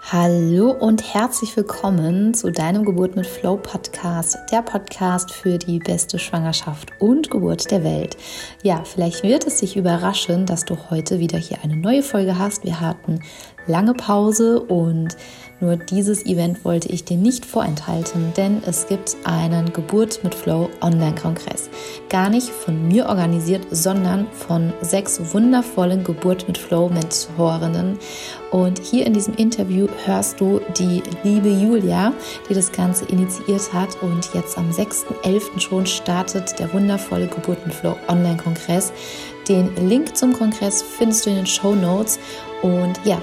Hallo und herzlich willkommen zu deinem Geburt mit Flow Podcast, der Podcast für die beste Schwangerschaft und Geburt der Welt. Ja, vielleicht wird es dich überraschen, dass du heute wieder hier eine neue Folge hast. Wir hatten lange Pause und nur dieses Event wollte ich dir nicht vorenthalten, denn es gibt einen Geburt mit Flow Online-Kongress. Gar nicht von mir organisiert, sondern von sechs wundervollen Geburt mit Flow Mentorinnen. Und hier in diesem Interview hörst du die liebe Julia, die das Ganze initiiert hat. Und jetzt am 6.11. schon startet der wundervolle Geburt mit Flow Online-Kongress. Den Link zum Kongress findest du in den Show Notes. Und ja,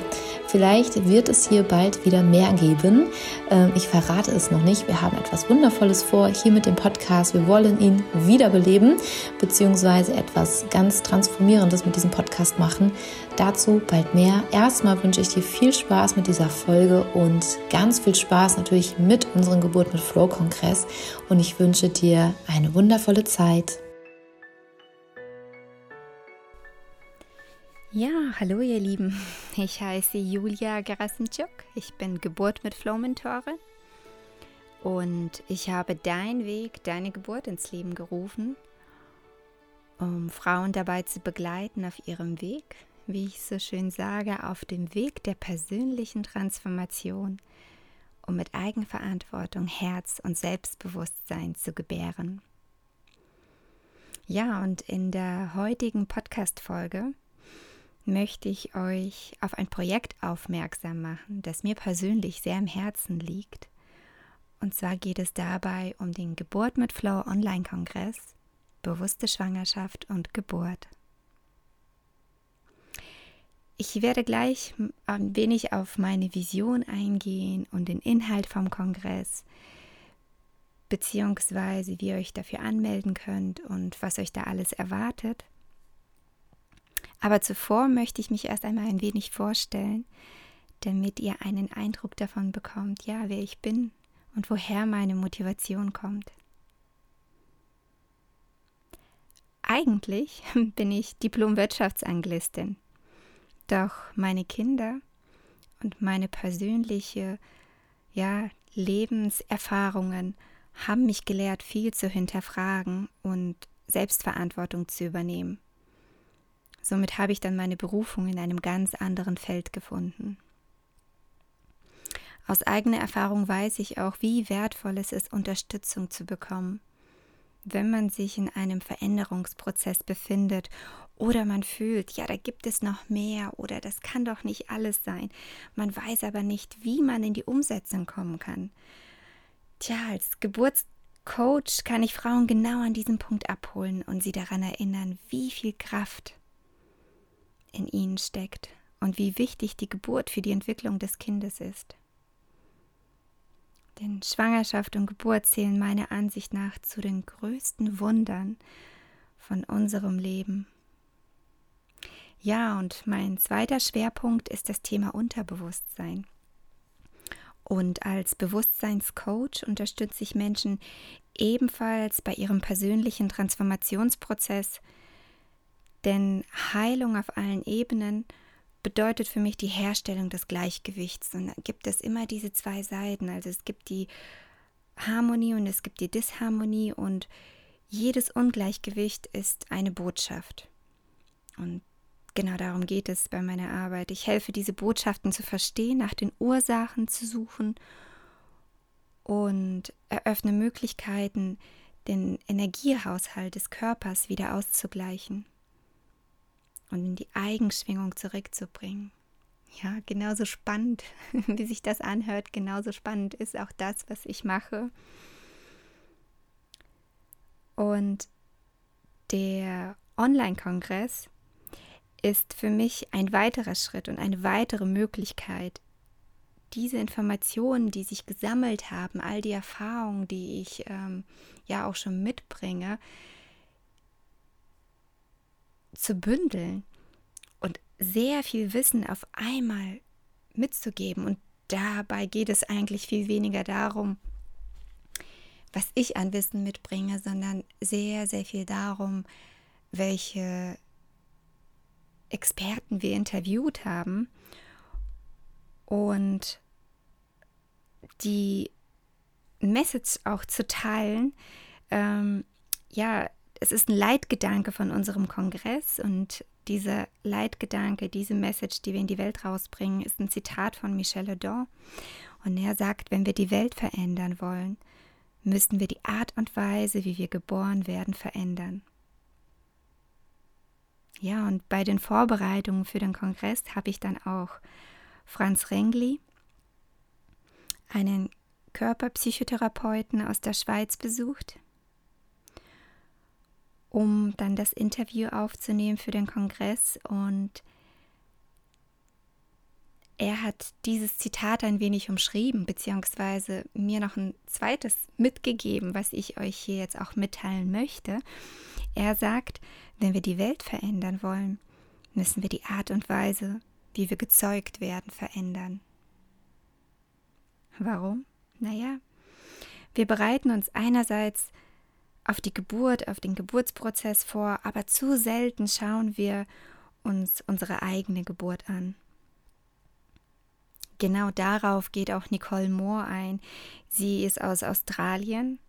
Vielleicht wird es hier bald wieder mehr geben. Ähm, ich verrate es noch nicht. Wir haben etwas Wundervolles vor hier mit dem Podcast. Wir wollen ihn wiederbeleben, beziehungsweise etwas ganz Transformierendes mit diesem Podcast machen. Dazu bald mehr. Erstmal wünsche ich dir viel Spaß mit dieser Folge und ganz viel Spaß natürlich mit unserem Geburt mit Flow Kongress. Und ich wünsche dir eine wundervolle Zeit. Ja, hallo ihr Lieben. Ich heiße Julia Gerasimczuk. Ich bin Geburt mit Flow Mentorin und ich habe dein Weg, deine Geburt ins Leben gerufen, um Frauen dabei zu begleiten auf ihrem Weg, wie ich so schön sage, auf dem Weg der persönlichen Transformation, um mit Eigenverantwortung, Herz und Selbstbewusstsein zu gebären. Ja, und in der heutigen Podcast-Folge möchte ich euch auf ein Projekt aufmerksam machen, das mir persönlich sehr am Herzen liegt. Und zwar geht es dabei um den Geburt mit Flow Online-Kongress, bewusste Schwangerschaft und Geburt. Ich werde gleich ein wenig auf meine Vision eingehen und den Inhalt vom Kongress, beziehungsweise wie ihr euch dafür anmelden könnt und was euch da alles erwartet. Aber zuvor möchte ich mich erst einmal ein wenig vorstellen, damit ihr einen Eindruck davon bekommt, ja, wer ich bin und woher meine Motivation kommt. Eigentlich bin ich Diplom-Wirtschaftsanglistin. Doch meine Kinder und meine persönliche ja, Lebenserfahrungen haben mich gelehrt, viel zu hinterfragen und Selbstverantwortung zu übernehmen. Somit habe ich dann meine Berufung in einem ganz anderen Feld gefunden. Aus eigener Erfahrung weiß ich auch, wie wertvoll es ist, Unterstützung zu bekommen, wenn man sich in einem Veränderungsprozess befindet oder man fühlt, ja, da gibt es noch mehr oder das kann doch nicht alles sein. Man weiß aber nicht, wie man in die Umsetzung kommen kann. Tja, als Geburtscoach kann ich Frauen genau an diesem Punkt abholen und sie daran erinnern, wie viel Kraft in ihnen steckt und wie wichtig die Geburt für die Entwicklung des Kindes ist. Denn Schwangerschaft und Geburt zählen meiner Ansicht nach zu den größten Wundern von unserem Leben. Ja, und mein zweiter Schwerpunkt ist das Thema Unterbewusstsein. Und als Bewusstseinscoach unterstütze ich Menschen ebenfalls bei ihrem persönlichen Transformationsprozess denn Heilung auf allen Ebenen bedeutet für mich die Herstellung des Gleichgewichts. Und da gibt es immer diese zwei Seiten. Also es gibt die Harmonie und es gibt die Disharmonie und jedes Ungleichgewicht ist eine Botschaft. Und genau darum geht es bei meiner Arbeit. Ich helfe, diese Botschaften zu verstehen, nach den Ursachen zu suchen und eröffne Möglichkeiten, den Energiehaushalt des Körpers wieder auszugleichen und in die Eigenschwingung zurückzubringen. Ja, genauso spannend, wie sich das anhört, genauso spannend ist auch das, was ich mache. Und der Online-Kongress ist für mich ein weiterer Schritt und eine weitere Möglichkeit, diese Informationen, die sich gesammelt haben, all die Erfahrungen, die ich ähm, ja auch schon mitbringe, zu bündeln und sehr viel Wissen auf einmal mitzugeben. Und dabei geht es eigentlich viel weniger darum, was ich an Wissen mitbringe, sondern sehr, sehr viel darum, welche Experten wir interviewt haben und die Message auch zu teilen. Ähm, ja, es ist ein Leitgedanke von unserem Kongress und dieser Leitgedanke, diese Message, die wir in die Welt rausbringen, ist ein Zitat von Michel Ledon. Und er sagt, wenn wir die Welt verändern wollen, müssen wir die Art und Weise, wie wir geboren werden, verändern. Ja, und bei den Vorbereitungen für den Kongress habe ich dann auch Franz Rengli, einen Körperpsychotherapeuten aus der Schweiz besucht, um dann das Interview aufzunehmen für den Kongress. Und er hat dieses Zitat ein wenig umschrieben, beziehungsweise mir noch ein zweites mitgegeben, was ich euch hier jetzt auch mitteilen möchte. Er sagt, wenn wir die Welt verändern wollen, müssen wir die Art und Weise, wie wir gezeugt werden, verändern. Warum? Naja, wir bereiten uns einerseits auf die Geburt, auf den Geburtsprozess vor, aber zu selten schauen wir uns unsere eigene Geburt an. Genau darauf geht auch Nicole Moore ein. Sie ist aus Australien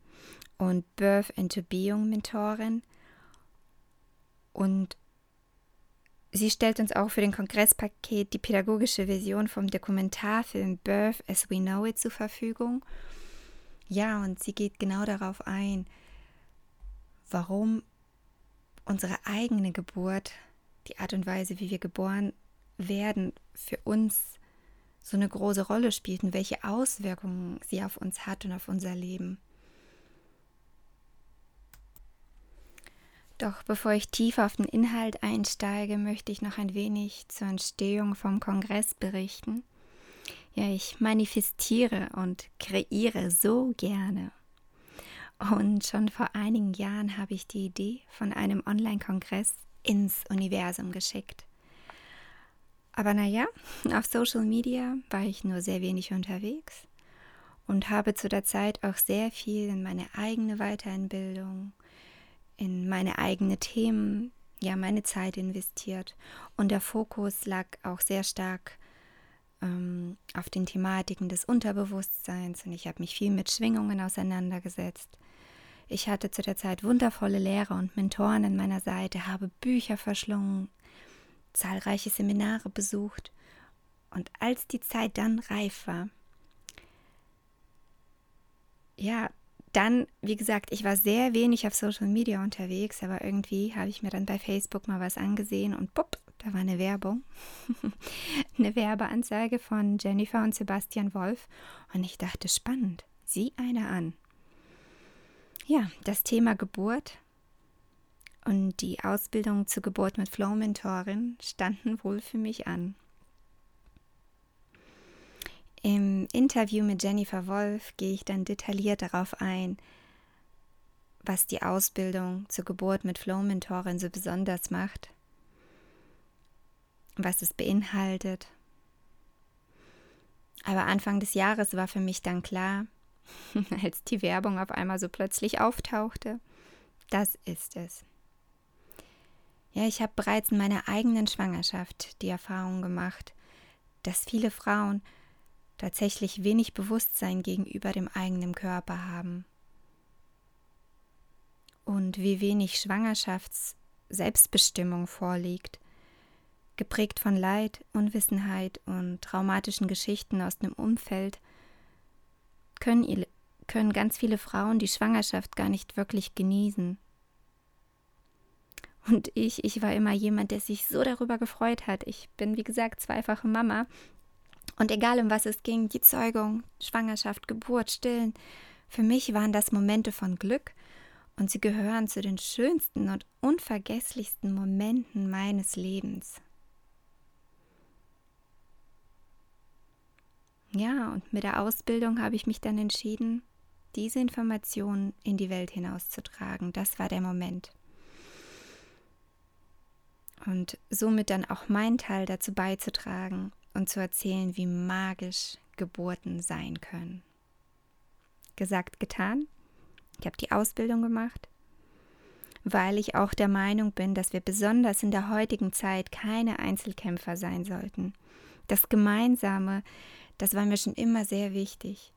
und Birth into Being Mentorin und sie stellt uns auch für den Kongresspaket die pädagogische Version vom Dokumentarfilm Birth as We Know It zur Verfügung. Ja, und sie geht genau darauf ein, warum unsere eigene Geburt, die Art und Weise, wie wir geboren werden, für uns so eine große Rolle spielt und welche Auswirkungen sie auf uns hat und auf unser Leben. Doch bevor ich tiefer auf den Inhalt einsteige, möchte ich noch ein wenig zur Entstehung vom Kongress berichten. Ja, ich manifestiere und kreiere so gerne. Und schon vor einigen Jahren habe ich die Idee von einem Online-Kongress ins Universum geschickt. Aber naja, auf Social Media war ich nur sehr wenig unterwegs und habe zu der Zeit auch sehr viel in meine eigene Weiterbildung, in meine eigenen Themen, ja, meine Zeit investiert. Und der Fokus lag auch sehr stark ähm, auf den Thematiken des Unterbewusstseins und ich habe mich viel mit Schwingungen auseinandergesetzt. Ich hatte zu der Zeit wundervolle Lehrer und Mentoren an meiner Seite, habe Bücher verschlungen, zahlreiche Seminare besucht und als die Zeit dann reif war, ja, dann, wie gesagt, ich war sehr wenig auf Social Media unterwegs, aber irgendwie habe ich mir dann bei Facebook mal was angesehen und bupp, da war eine Werbung. eine Werbeanzeige von Jennifer und Sebastian Wolf und ich dachte, spannend, sieh eine an. Ja, das Thema Geburt und die Ausbildung zur Geburt mit Flow-Mentorin standen wohl für mich an. Im Interview mit Jennifer Wolf gehe ich dann detailliert darauf ein, was die Ausbildung zur Geburt mit Flow-Mentorin so besonders macht, was es beinhaltet. Aber Anfang des Jahres war für mich dann klar, als die Werbung auf einmal so plötzlich auftauchte, das ist es. Ja, ich habe bereits in meiner eigenen Schwangerschaft die Erfahrung gemacht, dass viele Frauen tatsächlich wenig Bewusstsein gegenüber dem eigenen Körper haben. Und wie wenig Schwangerschafts-Selbstbestimmung vorliegt, geprägt von Leid, Unwissenheit und traumatischen Geschichten aus dem Umfeld, können, können ganz viele Frauen die Schwangerschaft gar nicht wirklich genießen und ich, ich war immer jemand, der sich so darüber gefreut hat. Ich bin, wie gesagt, zweifache Mama. Und egal um was es ging, die Zeugung, Schwangerschaft, Geburt, Stillen, für mich waren das Momente von Glück und sie gehören zu den schönsten und unvergesslichsten Momenten meines Lebens. Ja, und mit der Ausbildung habe ich mich dann entschieden, diese Informationen in die Welt hinauszutragen. Das war der Moment und somit dann auch meinen Teil dazu beizutragen und zu erzählen, wie magisch Geburten sein können. Gesagt, getan. Ich habe die Ausbildung gemacht, weil ich auch der Meinung bin, dass wir besonders in der heutigen Zeit keine Einzelkämpfer sein sollten. Das Gemeinsame, das war mir schon immer sehr wichtig.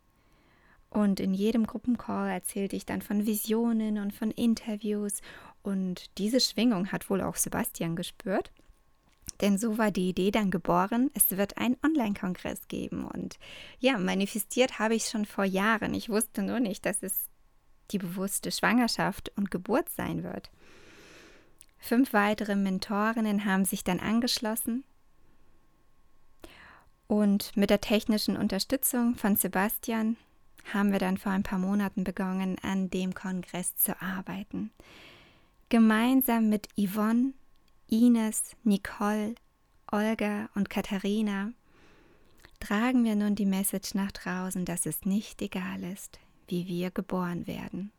Und in jedem Gruppencall erzählte ich dann von Visionen und von Interviews. Und diese Schwingung hat wohl auch Sebastian gespürt. Denn so war die Idee dann geboren, es wird einen Online-Kongress geben. Und ja, manifestiert habe ich schon vor Jahren. Ich wusste nur nicht, dass es die bewusste Schwangerschaft und Geburt sein wird. Fünf weitere Mentorinnen haben sich dann angeschlossen. Und mit der technischen Unterstützung von Sebastian haben wir dann vor ein paar Monaten begonnen, an dem Kongress zu arbeiten. Gemeinsam mit Yvonne, Ines, Nicole, Olga und Katharina tragen wir nun die Message nach draußen, dass es nicht egal ist, wie wir geboren werden.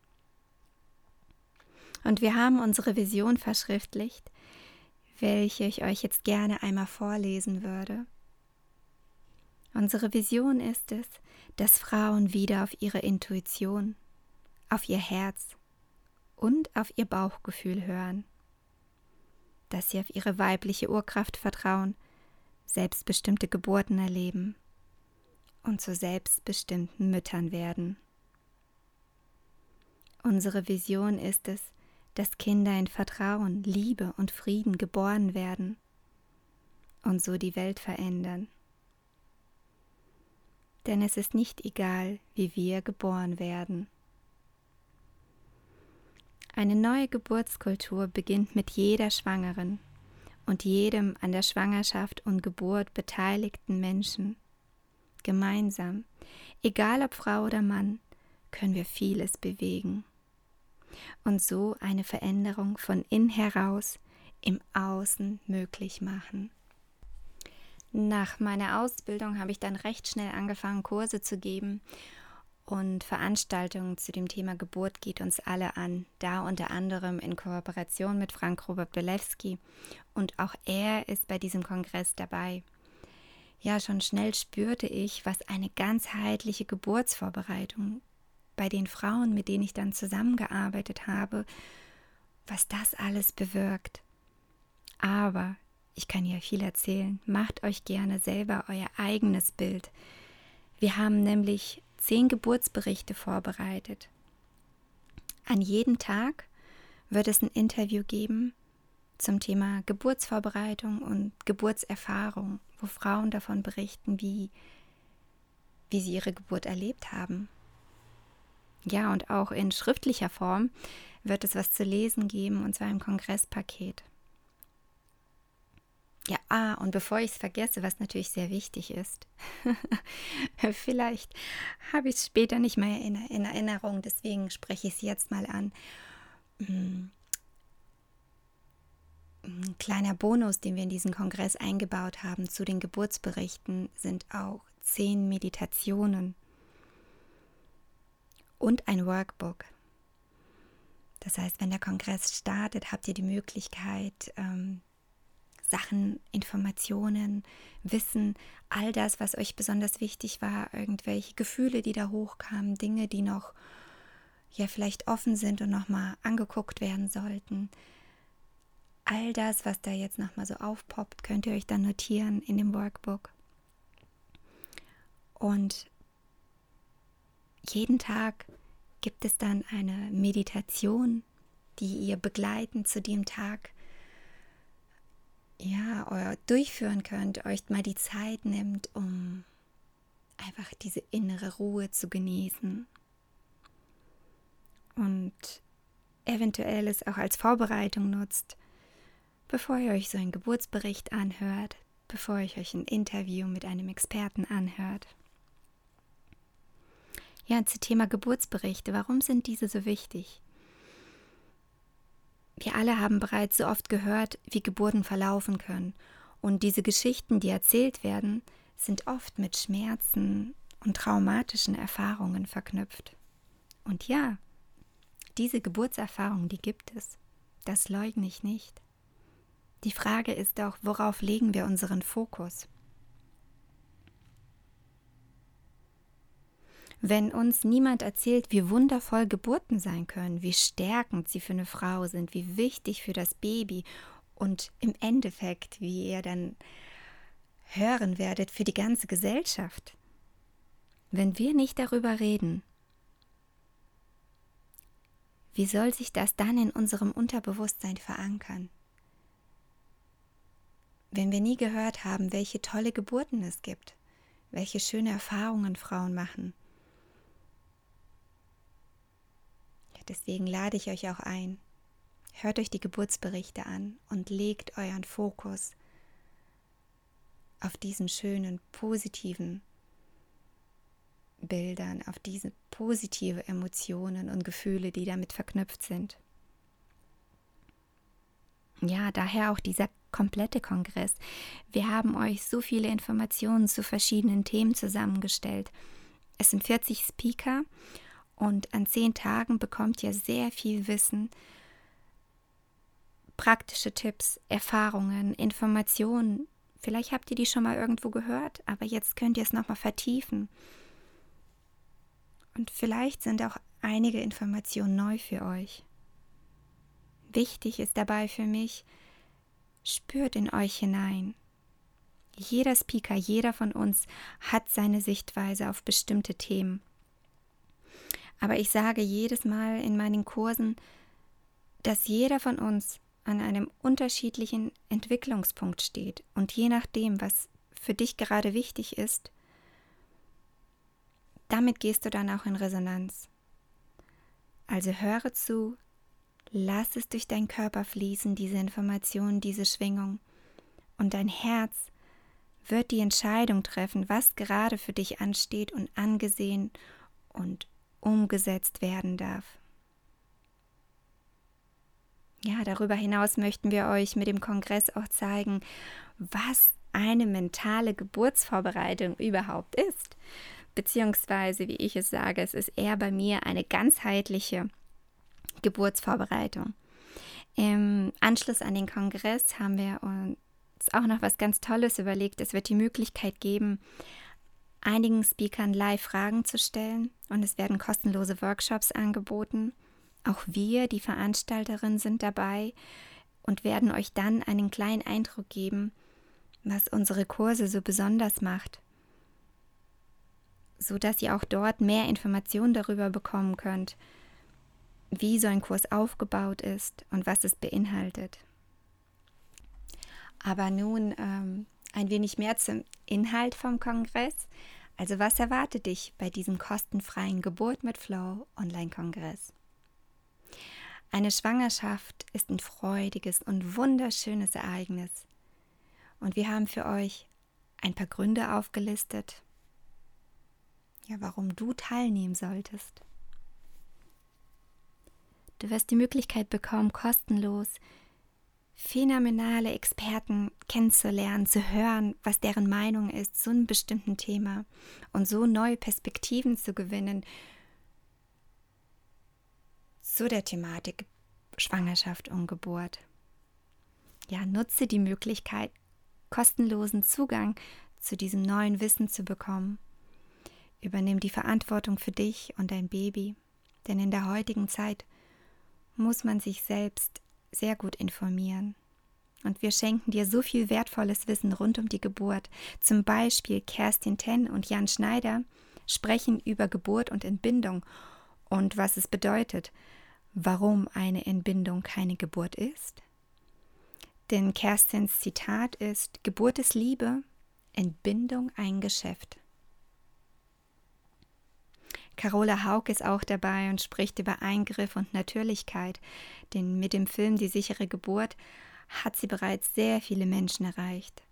Und wir haben unsere Vision verschriftlicht, welche ich euch jetzt gerne einmal vorlesen würde. Unsere Vision ist es, dass Frauen wieder auf ihre Intuition, auf ihr Herz und auf ihr Bauchgefühl hören, dass sie auf ihre weibliche Urkraft vertrauen, selbstbestimmte Geburten erleben und zu selbstbestimmten Müttern werden. Unsere Vision ist es, dass Kinder in Vertrauen, Liebe und Frieden geboren werden und so die Welt verändern denn es ist nicht egal, wie wir geboren werden. Eine neue Geburtskultur beginnt mit jeder Schwangeren und jedem an der Schwangerschaft und Geburt beteiligten Menschen. Gemeinsam, egal ob Frau oder Mann, können wir vieles bewegen und so eine Veränderung von innen heraus im Außen möglich machen. Nach meiner Ausbildung habe ich dann recht schnell angefangen, Kurse zu geben und Veranstaltungen zu dem Thema Geburt geht uns alle an, da unter anderem in Kooperation mit Frank Robert Belewski und auch er ist bei diesem Kongress dabei. Ja, schon schnell spürte ich, was eine ganzheitliche Geburtsvorbereitung bei den Frauen, mit denen ich dann zusammengearbeitet habe, was das alles bewirkt. Aber ich kann ja viel erzählen. Macht euch gerne selber euer eigenes Bild. Wir haben nämlich zehn Geburtsberichte vorbereitet. An jedem Tag wird es ein Interview geben zum Thema Geburtsvorbereitung und Geburtserfahrung, wo Frauen davon berichten, wie, wie sie ihre Geburt erlebt haben. Ja, und auch in schriftlicher Form wird es was zu lesen geben, und zwar im Kongresspaket. Ja, ah, und bevor ich es vergesse, was natürlich sehr wichtig ist, vielleicht habe ich es später nicht mehr in, in, Erinnerung, deswegen spreche ich es jetzt mal an. Mm. Ein kleiner Bonus, den wir in diesen Kongress eingebaut haben zu den Geburtsberichten, sind auch zehn Meditationen und ein Workbook. Das heißt, wenn der Kongress startet, habt ihr die Möglichkeit, ähm, Sachen, Informationen, Wissen, all das, was euch besonders wichtig war, irgendwelche Gefühle, die da hochkamen, Dinge, die noch ja vielleicht offen sind und nochmal angeguckt werden sollten. All das, was da jetzt nochmal so aufpoppt, könnt ihr euch dann notieren in dem Workbook. Und jeden Tag gibt es dann eine Meditation, die ihr begleitend zu dem Tag ja, durchführen könnt, euch mal die Zeit nimmt, um einfach diese innere Ruhe zu genießen. Und eventuell es auch als Vorbereitung nutzt, bevor ihr euch so einen Geburtsbericht anhört, bevor ihr euch ein Interview mit einem Experten anhört. Ja, zu Thema Geburtsberichte, warum sind diese so wichtig? Wir alle haben bereits so oft gehört, wie Geburten verlaufen können. Und diese Geschichten, die erzählt werden, sind oft mit Schmerzen und traumatischen Erfahrungen verknüpft. Und ja, diese Geburtserfahrung, die gibt es. Das leugne ich nicht. Die Frage ist auch, worauf legen wir unseren Fokus? Wenn uns niemand erzählt, wie wundervoll Geburten sein können, wie stärkend sie für eine Frau sind, wie wichtig für das Baby und im Endeffekt, wie ihr dann hören werdet, für die ganze Gesellschaft. Wenn wir nicht darüber reden, wie soll sich das dann in unserem Unterbewusstsein verankern? Wenn wir nie gehört haben, welche tolle Geburten es gibt, welche schöne Erfahrungen Frauen machen. Deswegen lade ich euch auch ein. Hört euch die Geburtsberichte an und legt euren Fokus auf diesen schönen, positiven Bildern, auf diese positive Emotionen und Gefühle, die damit verknüpft sind. Ja, daher auch dieser komplette Kongress. Wir haben euch so viele Informationen zu verschiedenen Themen zusammengestellt. Es sind 40 Speaker und an zehn Tagen bekommt ihr sehr viel Wissen, praktische Tipps, Erfahrungen, Informationen. Vielleicht habt ihr die schon mal irgendwo gehört, aber jetzt könnt ihr es nochmal vertiefen. Und vielleicht sind auch einige Informationen neu für euch. Wichtig ist dabei für mich, spürt in euch hinein. Jeder Speaker, jeder von uns hat seine Sichtweise auf bestimmte Themen. Aber ich sage jedes Mal in meinen Kursen, dass jeder von uns an einem unterschiedlichen Entwicklungspunkt steht und je nachdem, was für dich gerade wichtig ist, damit gehst du dann auch in Resonanz. Also höre zu, lass es durch deinen Körper fließen, diese Information, diese Schwingung. Und dein Herz wird die Entscheidung treffen, was gerade für dich ansteht und angesehen und umgesetzt werden darf. Ja, darüber hinaus möchten wir euch mit dem Kongress auch zeigen, was eine mentale Geburtsvorbereitung überhaupt ist beziehungsweise wie ich es sage, es ist eher bei mir eine ganzheitliche Geburtsvorbereitung. Im Anschluss an den Kongress haben wir uns auch noch was ganz Tolles überlegt. Es wird die Möglichkeit geben, einigen Speakern live Fragen zu stellen und es werden kostenlose Workshops angeboten. Auch wir, die Veranstalterin, sind dabei und werden euch dann einen kleinen Eindruck geben, was unsere Kurse so besonders macht so dass ihr auch dort mehr Informationen darüber bekommen könnt, wie so ein Kurs aufgebaut ist und was es beinhaltet. Aber nun ähm, ein wenig mehr zum Inhalt vom Kongress. Also was erwartet dich bei diesem kostenfreien Geburt mit Flow Online-Kongress? Eine Schwangerschaft ist ein freudiges und wunderschönes Ereignis. Und wir haben für euch ein paar Gründe aufgelistet, ja, warum du teilnehmen solltest. Du wirst die Möglichkeit bekommen, kostenlos phänomenale Experten kennenzulernen, zu hören, was deren Meinung ist zu einem bestimmten Thema und so neue Perspektiven zu gewinnen zu der Thematik Schwangerschaft und Geburt. Ja, nutze die Möglichkeit, kostenlosen Zugang zu diesem neuen Wissen zu bekommen Übernimm die Verantwortung für dich und dein Baby, denn in der heutigen Zeit muss man sich selbst sehr gut informieren. Und wir schenken dir so viel wertvolles Wissen rund um die Geburt. Zum Beispiel Kerstin Ten und Jan Schneider sprechen über Geburt und Entbindung und was es bedeutet, warum eine Entbindung keine Geburt ist. Denn Kerstins Zitat ist, Geburt ist Liebe, Entbindung ein Geschäft. Carola Haug ist auch dabei und spricht über Eingriff und Natürlichkeit, denn mit dem Film Die sichere Geburt hat sie bereits sehr viele Menschen erreicht.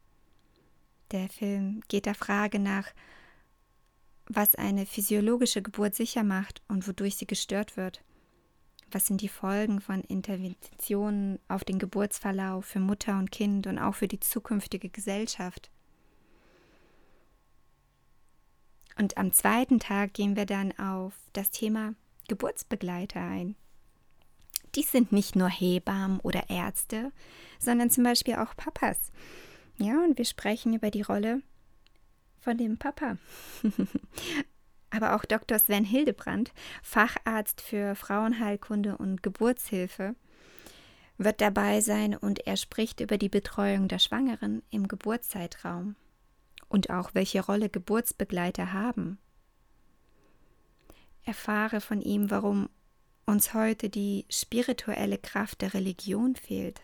Der Film geht der Frage nach, was eine physiologische Geburt sicher macht und wodurch sie gestört wird. Was sind die Folgen von Interventionen auf den Geburtsverlauf für Mutter und Kind und auch für die zukünftige Gesellschaft? Und am zweiten Tag gehen wir dann auf das Thema Geburtsbegleiter ein. Dies sind nicht nur Hebammen oder Ärzte, sondern zum Beispiel auch Papas. Ja, und wir sprechen über die Rolle von dem Papa. Aber auch Dr. Sven Hildebrand, Facharzt für Frauenheilkunde und Geburtshilfe, wird dabei sein und er spricht über die Betreuung der Schwangeren im Geburtszeitraum und auch welche Rolle Geburtsbegleiter haben. Erfahre von ihm, warum uns heute die spirituelle Kraft der Religion fehlt,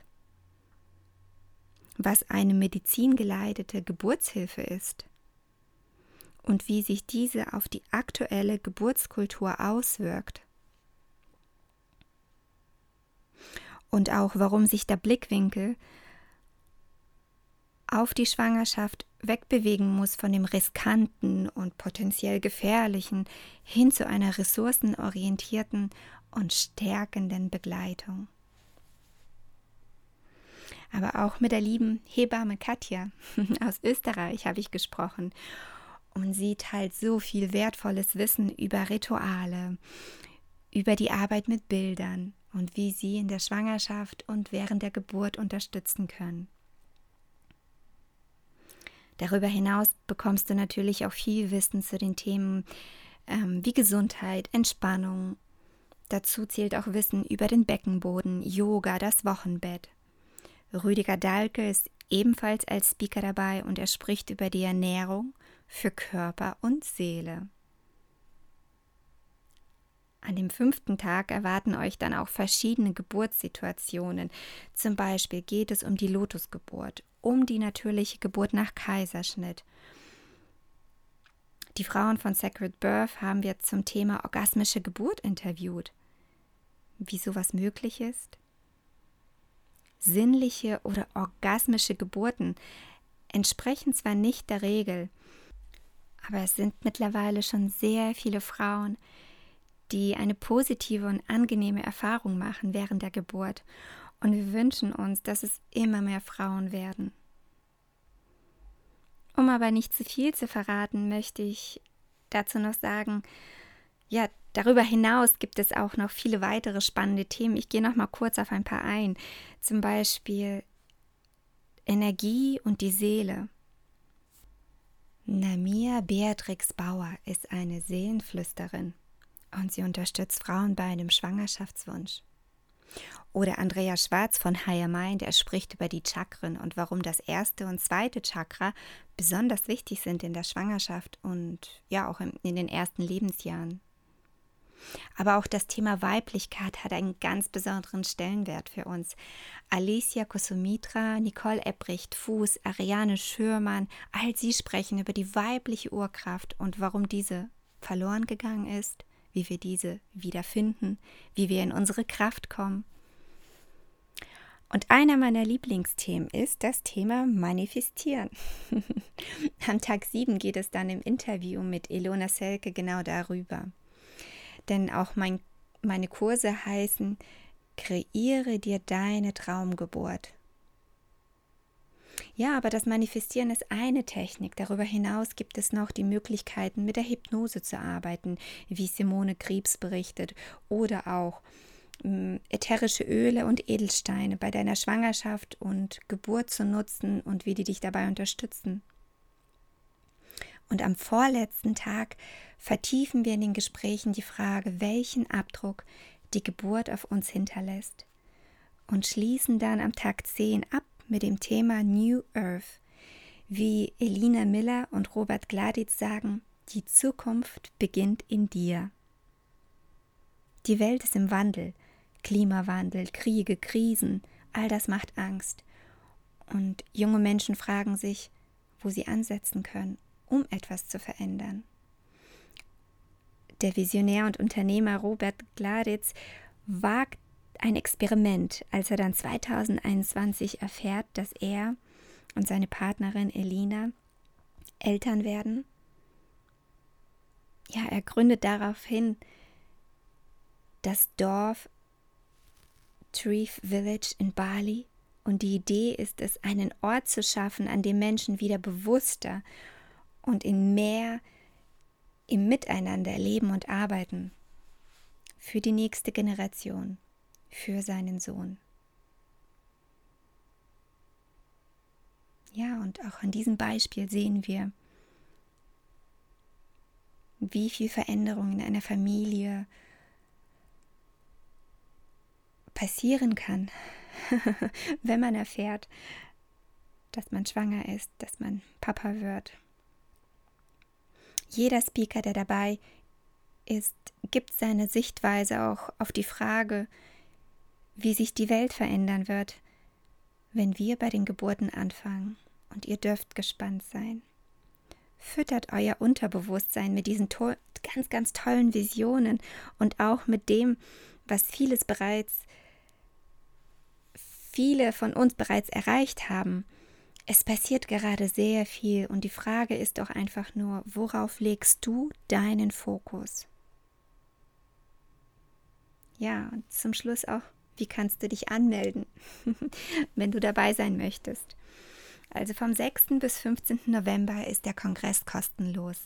was eine medizingeleitete Geburtshilfe ist und wie sich diese auf die aktuelle Geburtskultur auswirkt. Und auch warum sich der Blickwinkel auf die Schwangerschaft wegbewegen muss von dem riskanten und potenziell gefährlichen hin zu einer ressourcenorientierten und stärkenden Begleitung. Aber auch mit der lieben Hebamme Katja aus Österreich habe ich gesprochen und sie teilt so viel wertvolles Wissen über Rituale, über die Arbeit mit Bildern und wie sie in der Schwangerschaft und während der Geburt unterstützen können. Darüber hinaus bekommst du natürlich auch viel Wissen zu den Themen ähm, wie Gesundheit, Entspannung. Dazu zählt auch Wissen über den Beckenboden, Yoga, das Wochenbett. Rüdiger Dahlke ist ebenfalls als Speaker dabei und er spricht über die Ernährung für Körper und Seele. An dem fünften Tag erwarten euch dann auch verschiedene Geburtssituationen. Zum Beispiel geht es um die Lotusgeburt, um die natürliche Geburt nach Kaiserschnitt. Die Frauen von Sacred Birth haben wir zum Thema orgasmische Geburt interviewt. Wie sowas möglich ist? Sinnliche oder orgasmische Geburten entsprechen zwar nicht der Regel, aber es sind mittlerweile schon sehr viele Frauen, die eine positive und angenehme Erfahrung machen während der Geburt. Und wir wünschen uns, dass es immer mehr Frauen werden. Um aber nicht zu viel zu verraten, möchte ich dazu noch sagen, ja, darüber hinaus gibt es auch noch viele weitere spannende Themen. Ich gehe noch mal kurz auf ein paar ein. Zum Beispiel Energie und die Seele. Namia Beatrix Bauer ist eine Seelenflüsterin und sie unterstützt Frauen bei einem Schwangerschaftswunsch. Oder Andrea Schwarz von Higher Mind, er spricht über die Chakren und warum das erste und zweite Chakra besonders wichtig sind in der Schwangerschaft und ja auch in den ersten Lebensjahren. Aber auch das Thema Weiblichkeit hat einen ganz besonderen Stellenwert für uns. Alicia Kosumitra, Nicole Ebbricht, Fuß, Ariane Schürmann, all sie sprechen über die weibliche Urkraft und warum diese verloren gegangen ist, wie wir diese wiederfinden, wie wir in unsere Kraft kommen. Und einer meiner Lieblingsthemen ist das Thema Manifestieren. Am Tag 7 geht es dann im Interview mit Elona Selke genau darüber denn auch mein, meine Kurse heißen Kreiere dir deine Traumgeburt. Ja, aber das Manifestieren ist eine Technik. Darüber hinaus gibt es noch die Möglichkeiten, mit der Hypnose zu arbeiten, wie Simone Krebs berichtet, oder auch äh, ätherische Öle und Edelsteine bei deiner Schwangerschaft und Geburt zu nutzen und wie die dich dabei unterstützen. Und am vorletzten Tag vertiefen wir in den Gesprächen die Frage, welchen Abdruck die Geburt auf uns hinterlässt. Und schließen dann am Tag 10 ab mit dem Thema New Earth. Wie Elina Miller und Robert Gladitz sagen, die Zukunft beginnt in dir. Die Welt ist im Wandel. Klimawandel, Kriege, Krisen, all das macht Angst. Und junge Menschen fragen sich, wo sie ansetzen können um etwas zu verändern. Der Visionär und Unternehmer Robert Gladitz wagt ein Experiment, als er dann 2021 erfährt, dass er und seine Partnerin Elina Eltern werden. Ja, er gründet daraufhin das Dorf Treef Village in Bali und die Idee ist es, einen Ort zu schaffen, an dem Menschen wieder bewusster und in mehr im Miteinander leben und arbeiten für die nächste Generation, für seinen Sohn. Ja, und auch an diesem Beispiel sehen wir, wie viel Veränderung in einer Familie passieren kann, wenn man erfährt, dass man schwanger ist, dass man Papa wird jeder Speaker, der dabei ist, gibt seine Sichtweise auch auf die Frage, wie sich die Welt verändern wird, wenn wir bei den Geburten anfangen. Und ihr dürft gespannt sein. Füttert euer Unterbewusstsein mit diesen ganz, ganz tollen Visionen und auch mit dem, was vieles bereits, viele von uns bereits erreicht haben. Es passiert gerade sehr viel und die Frage ist doch einfach nur, worauf legst du deinen Fokus? Ja, und zum Schluss auch, wie kannst du dich anmelden, wenn du dabei sein möchtest? Also vom 6. bis 15. November ist der Kongress kostenlos.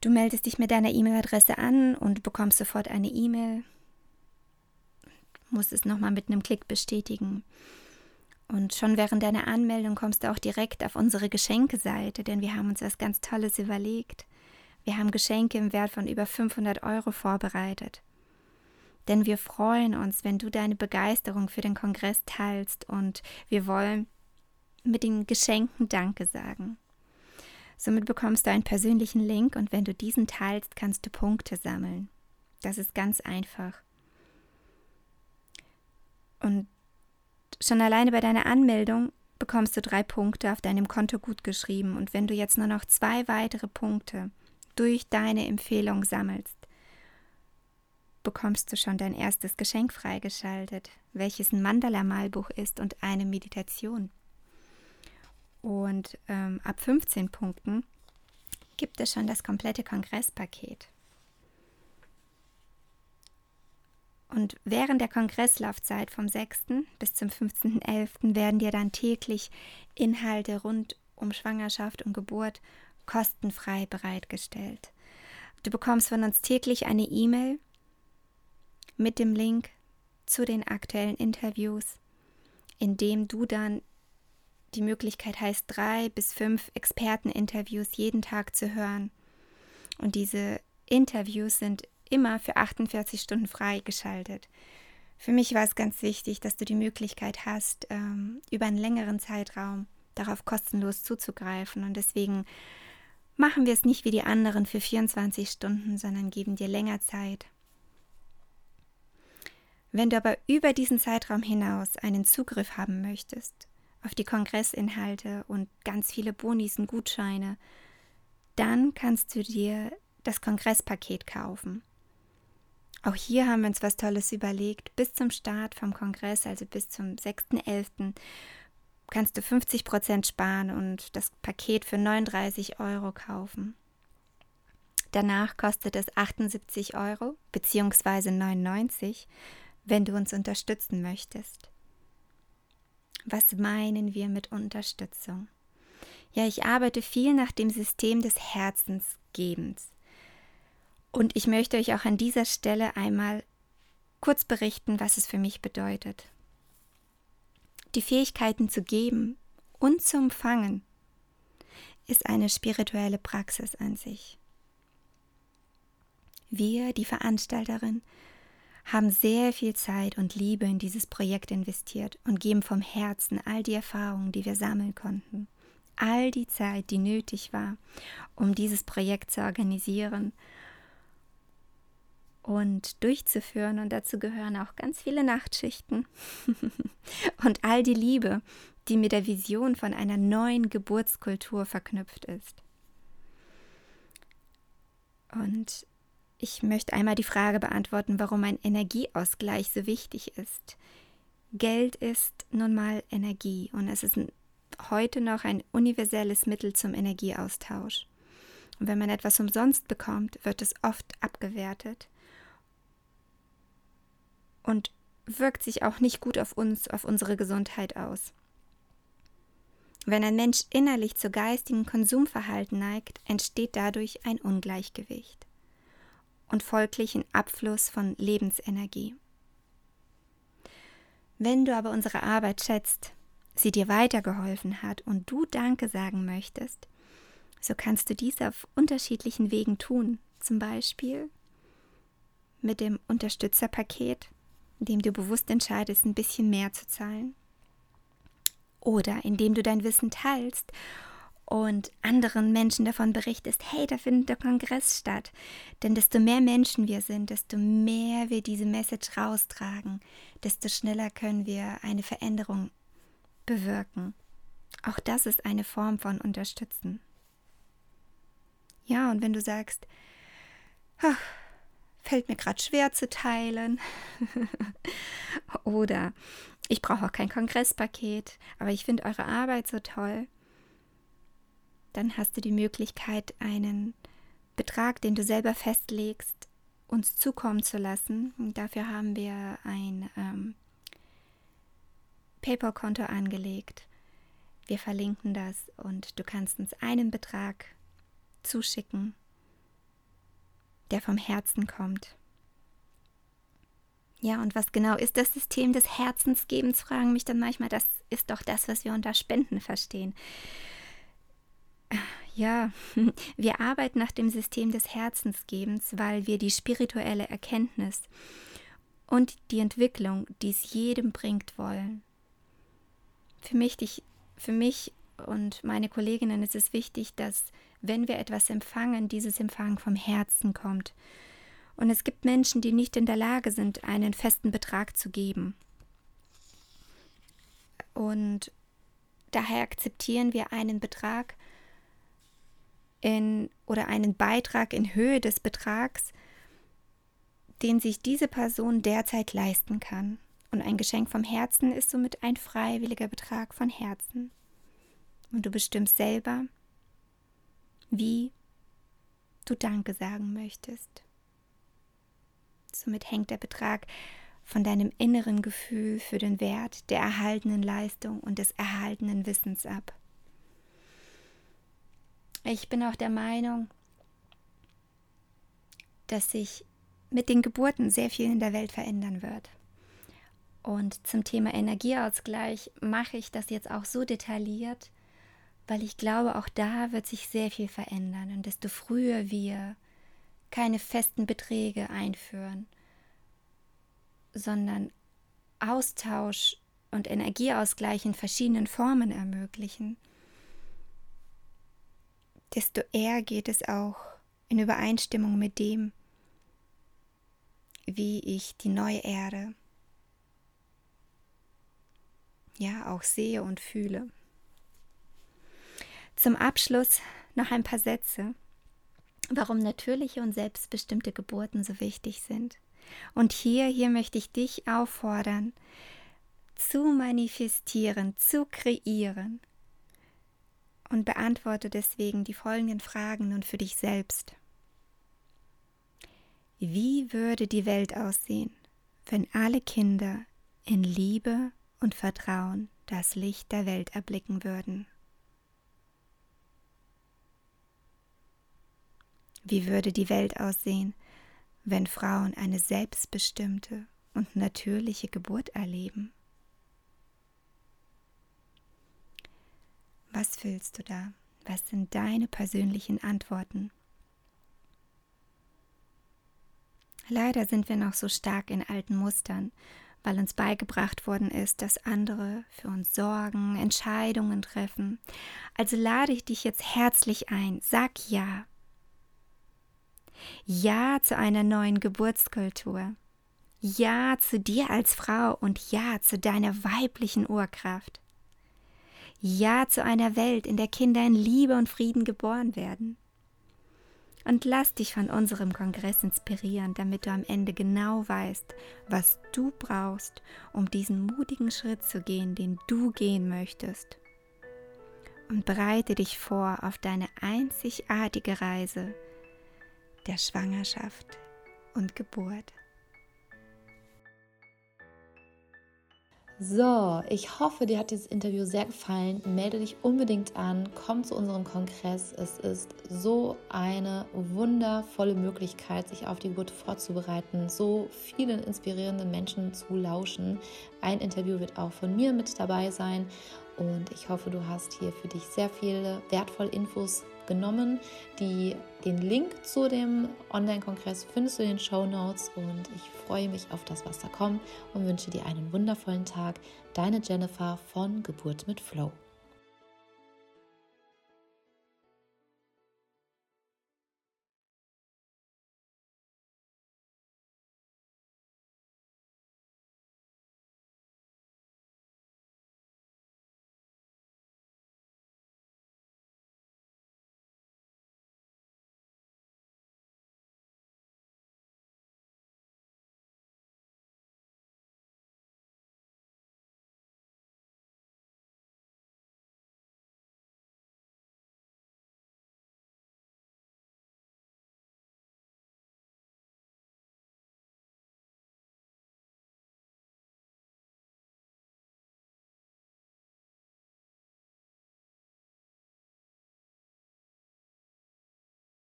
Du meldest dich mit deiner E-Mail-Adresse an und bekommst sofort eine E-Mail. Musst es nochmal mit einem Klick bestätigen. Und schon während deiner Anmeldung kommst du auch direkt auf unsere Geschenkeseite, denn wir haben uns was ganz Tolles überlegt. Wir haben Geschenke im Wert von über 500 Euro vorbereitet. Denn wir freuen uns, wenn du deine Begeisterung für den Kongress teilst und wir wollen mit den Geschenken Danke sagen. Somit bekommst du einen persönlichen Link und wenn du diesen teilst, kannst du Punkte sammeln. Das ist ganz einfach. Und schon alleine bei deiner Anmeldung bekommst du drei Punkte auf deinem Konto gut geschrieben. Und wenn du jetzt nur noch zwei weitere Punkte durch deine Empfehlung sammelst, bekommst du schon dein erstes Geschenk freigeschaltet, welches ein Mandala-Malbuch ist und eine Meditation. Und ähm, ab 15 Punkten gibt es schon das komplette Kongresspaket. Und während der Kongresslaufzeit vom 6. bis zum 15.11. werden dir dann täglich Inhalte rund um Schwangerschaft und Geburt kostenfrei bereitgestellt. Du bekommst von uns täglich eine E-Mail mit dem Link zu den aktuellen Interviews, in dem du dann die Möglichkeit hast, drei bis fünf Experteninterviews jeden Tag zu hören. Und diese Interviews sind immer für 48 Stunden freigeschaltet. Für mich war es ganz wichtig, dass du die Möglichkeit hast, ähm, über einen längeren Zeitraum darauf kostenlos zuzugreifen. Und deswegen machen wir es nicht wie die anderen für 24 Stunden, sondern geben dir länger Zeit, wenn du aber über diesen Zeitraum hinaus einen Zugriff haben möchtest auf die Kongressinhalte und ganz viele Bonis und Gutscheine, dann kannst du dir das Kongresspaket kaufen. Auch hier haben wir uns was Tolles überlegt. Bis zum Start vom Kongress, also bis zum 6.11., kannst du 50 Prozent sparen und das Paket für 39 Euro kaufen. Danach kostet es 78 Euro bzw. 99 wenn du uns unterstützen möchtest. Was meinen wir mit Unterstützung? Ja, ich arbeite viel nach dem System des Herzensgebens. Und ich möchte euch auch an dieser Stelle einmal kurz berichten, was es für mich bedeutet. Die Fähigkeiten zu geben und zu empfangen ist eine spirituelle Praxis an sich. Wir, die Veranstalterin, haben sehr viel Zeit und Liebe in dieses Projekt investiert und geben vom Herzen all die Erfahrungen, die wir sammeln konnten, all die Zeit, die nötig war, um dieses Projekt zu organisieren und durchzuführen. Und dazu gehören auch ganz viele Nachtschichten und all die Liebe, die mit der Vision von einer neuen Geburtskultur verknüpft ist. Und ich möchte einmal die Frage beantworten, warum ein Energieausgleich so wichtig ist. Geld ist nun mal Energie und es ist heute noch ein universelles Mittel zum Energieaustausch. Und wenn man etwas umsonst bekommt, wird es oft abgewertet und wirkt sich auch nicht gut auf uns, auf unsere Gesundheit aus. Wenn ein Mensch innerlich zu geistigen Konsumverhalten neigt, entsteht dadurch ein Ungleichgewicht und folglichen Abfluss von Lebensenergie. Wenn du aber unsere Arbeit schätzt, sie dir weitergeholfen hat und du Danke sagen möchtest, so kannst du dies auf unterschiedlichen Wegen tun. Zum Beispiel mit dem Unterstützerpaket, indem du bewusst entscheidest, ein bisschen mehr zu zahlen. Oder indem du dein Wissen teilst und anderen Menschen davon berichtest, hey, da findet der Kongress statt. Denn desto mehr Menschen wir sind, desto mehr wir diese Message raustragen, desto schneller können wir eine Veränderung bewirken. Auch das ist eine Form von Unterstützen. Ja, und wenn du sagst, ach, fällt mir gerade schwer zu teilen, oder ich brauche auch kein Kongresspaket, aber ich finde eure Arbeit so toll, dann hast du die Möglichkeit, einen Betrag, den du selber festlegst, uns zukommen zu lassen. Und dafür haben wir ein ähm, PayPal-Konto angelegt. Wir verlinken das und du kannst uns einen Betrag zuschicken, der vom Herzen kommt. Ja, und was genau ist das System des Herzensgebens, fragen mich dann manchmal. Das ist doch das, was wir unter Spenden verstehen. Ja, wir arbeiten nach dem System des Herzensgebens, weil wir die spirituelle Erkenntnis und die Entwicklung, die es jedem bringt, wollen. Für mich, für mich und meine Kolleginnen ist es wichtig, dass, wenn wir etwas empfangen, dieses Empfangen vom Herzen kommt. Und es gibt Menschen, die nicht in der Lage sind, einen festen Betrag zu geben. Und daher akzeptieren wir einen Betrag, in, oder einen Beitrag in Höhe des Betrags, den sich diese Person derzeit leisten kann. Und ein Geschenk vom Herzen ist somit ein freiwilliger Betrag von Herzen. Und du bestimmst selber, wie du Danke sagen möchtest. Somit hängt der Betrag von deinem inneren Gefühl für den Wert der erhaltenen Leistung und des erhaltenen Wissens ab. Ich bin auch der Meinung, dass sich mit den Geburten sehr viel in der Welt verändern wird. Und zum Thema Energieausgleich mache ich das jetzt auch so detailliert, weil ich glaube, auch da wird sich sehr viel verändern. Und desto früher wir keine festen Beträge einführen, sondern Austausch und Energieausgleich in verschiedenen Formen ermöglichen, desto eher geht es auch in Übereinstimmung mit dem, wie ich die neue Erde ja auch sehe und fühle. Zum Abschluss noch ein paar Sätze, warum natürliche und selbstbestimmte Geburten so wichtig sind. Und hier, hier möchte ich dich auffordern, zu manifestieren, zu kreieren, und beantworte deswegen die folgenden Fragen nun für dich selbst. Wie würde die Welt aussehen, wenn alle Kinder in Liebe und Vertrauen das Licht der Welt erblicken würden? Wie würde die Welt aussehen, wenn Frauen eine selbstbestimmte und natürliche Geburt erleben? Was fühlst du da? Was sind deine persönlichen Antworten? Leider sind wir noch so stark in alten Mustern, weil uns beigebracht worden ist, dass andere für uns sorgen, Entscheidungen treffen. Also lade ich dich jetzt herzlich ein, sag ja. Ja zu einer neuen Geburtskultur. Ja zu dir als Frau und ja zu deiner weiblichen Urkraft. Ja zu einer Welt, in der Kinder in Liebe und Frieden geboren werden. Und lass dich von unserem Kongress inspirieren, damit du am Ende genau weißt, was du brauchst, um diesen mutigen Schritt zu gehen, den du gehen möchtest. Und bereite dich vor auf deine einzigartige Reise der Schwangerschaft und Geburt. So, ich hoffe, dir hat dieses Interview sehr gefallen. Melde dich unbedingt an, komm zu unserem Kongress. Es ist so eine wundervolle Möglichkeit, sich auf die Geburt vorzubereiten, so vielen inspirierenden Menschen zu lauschen. Ein Interview wird auch von mir mit dabei sein und ich hoffe, du hast hier für dich sehr viele wertvolle Infos genommen. Die, den Link zu dem Online-Kongress findest du in den Show Notes und ich freue mich auf das, was da kommt und wünsche dir einen wundervollen Tag. Deine Jennifer von Geburt mit Flow.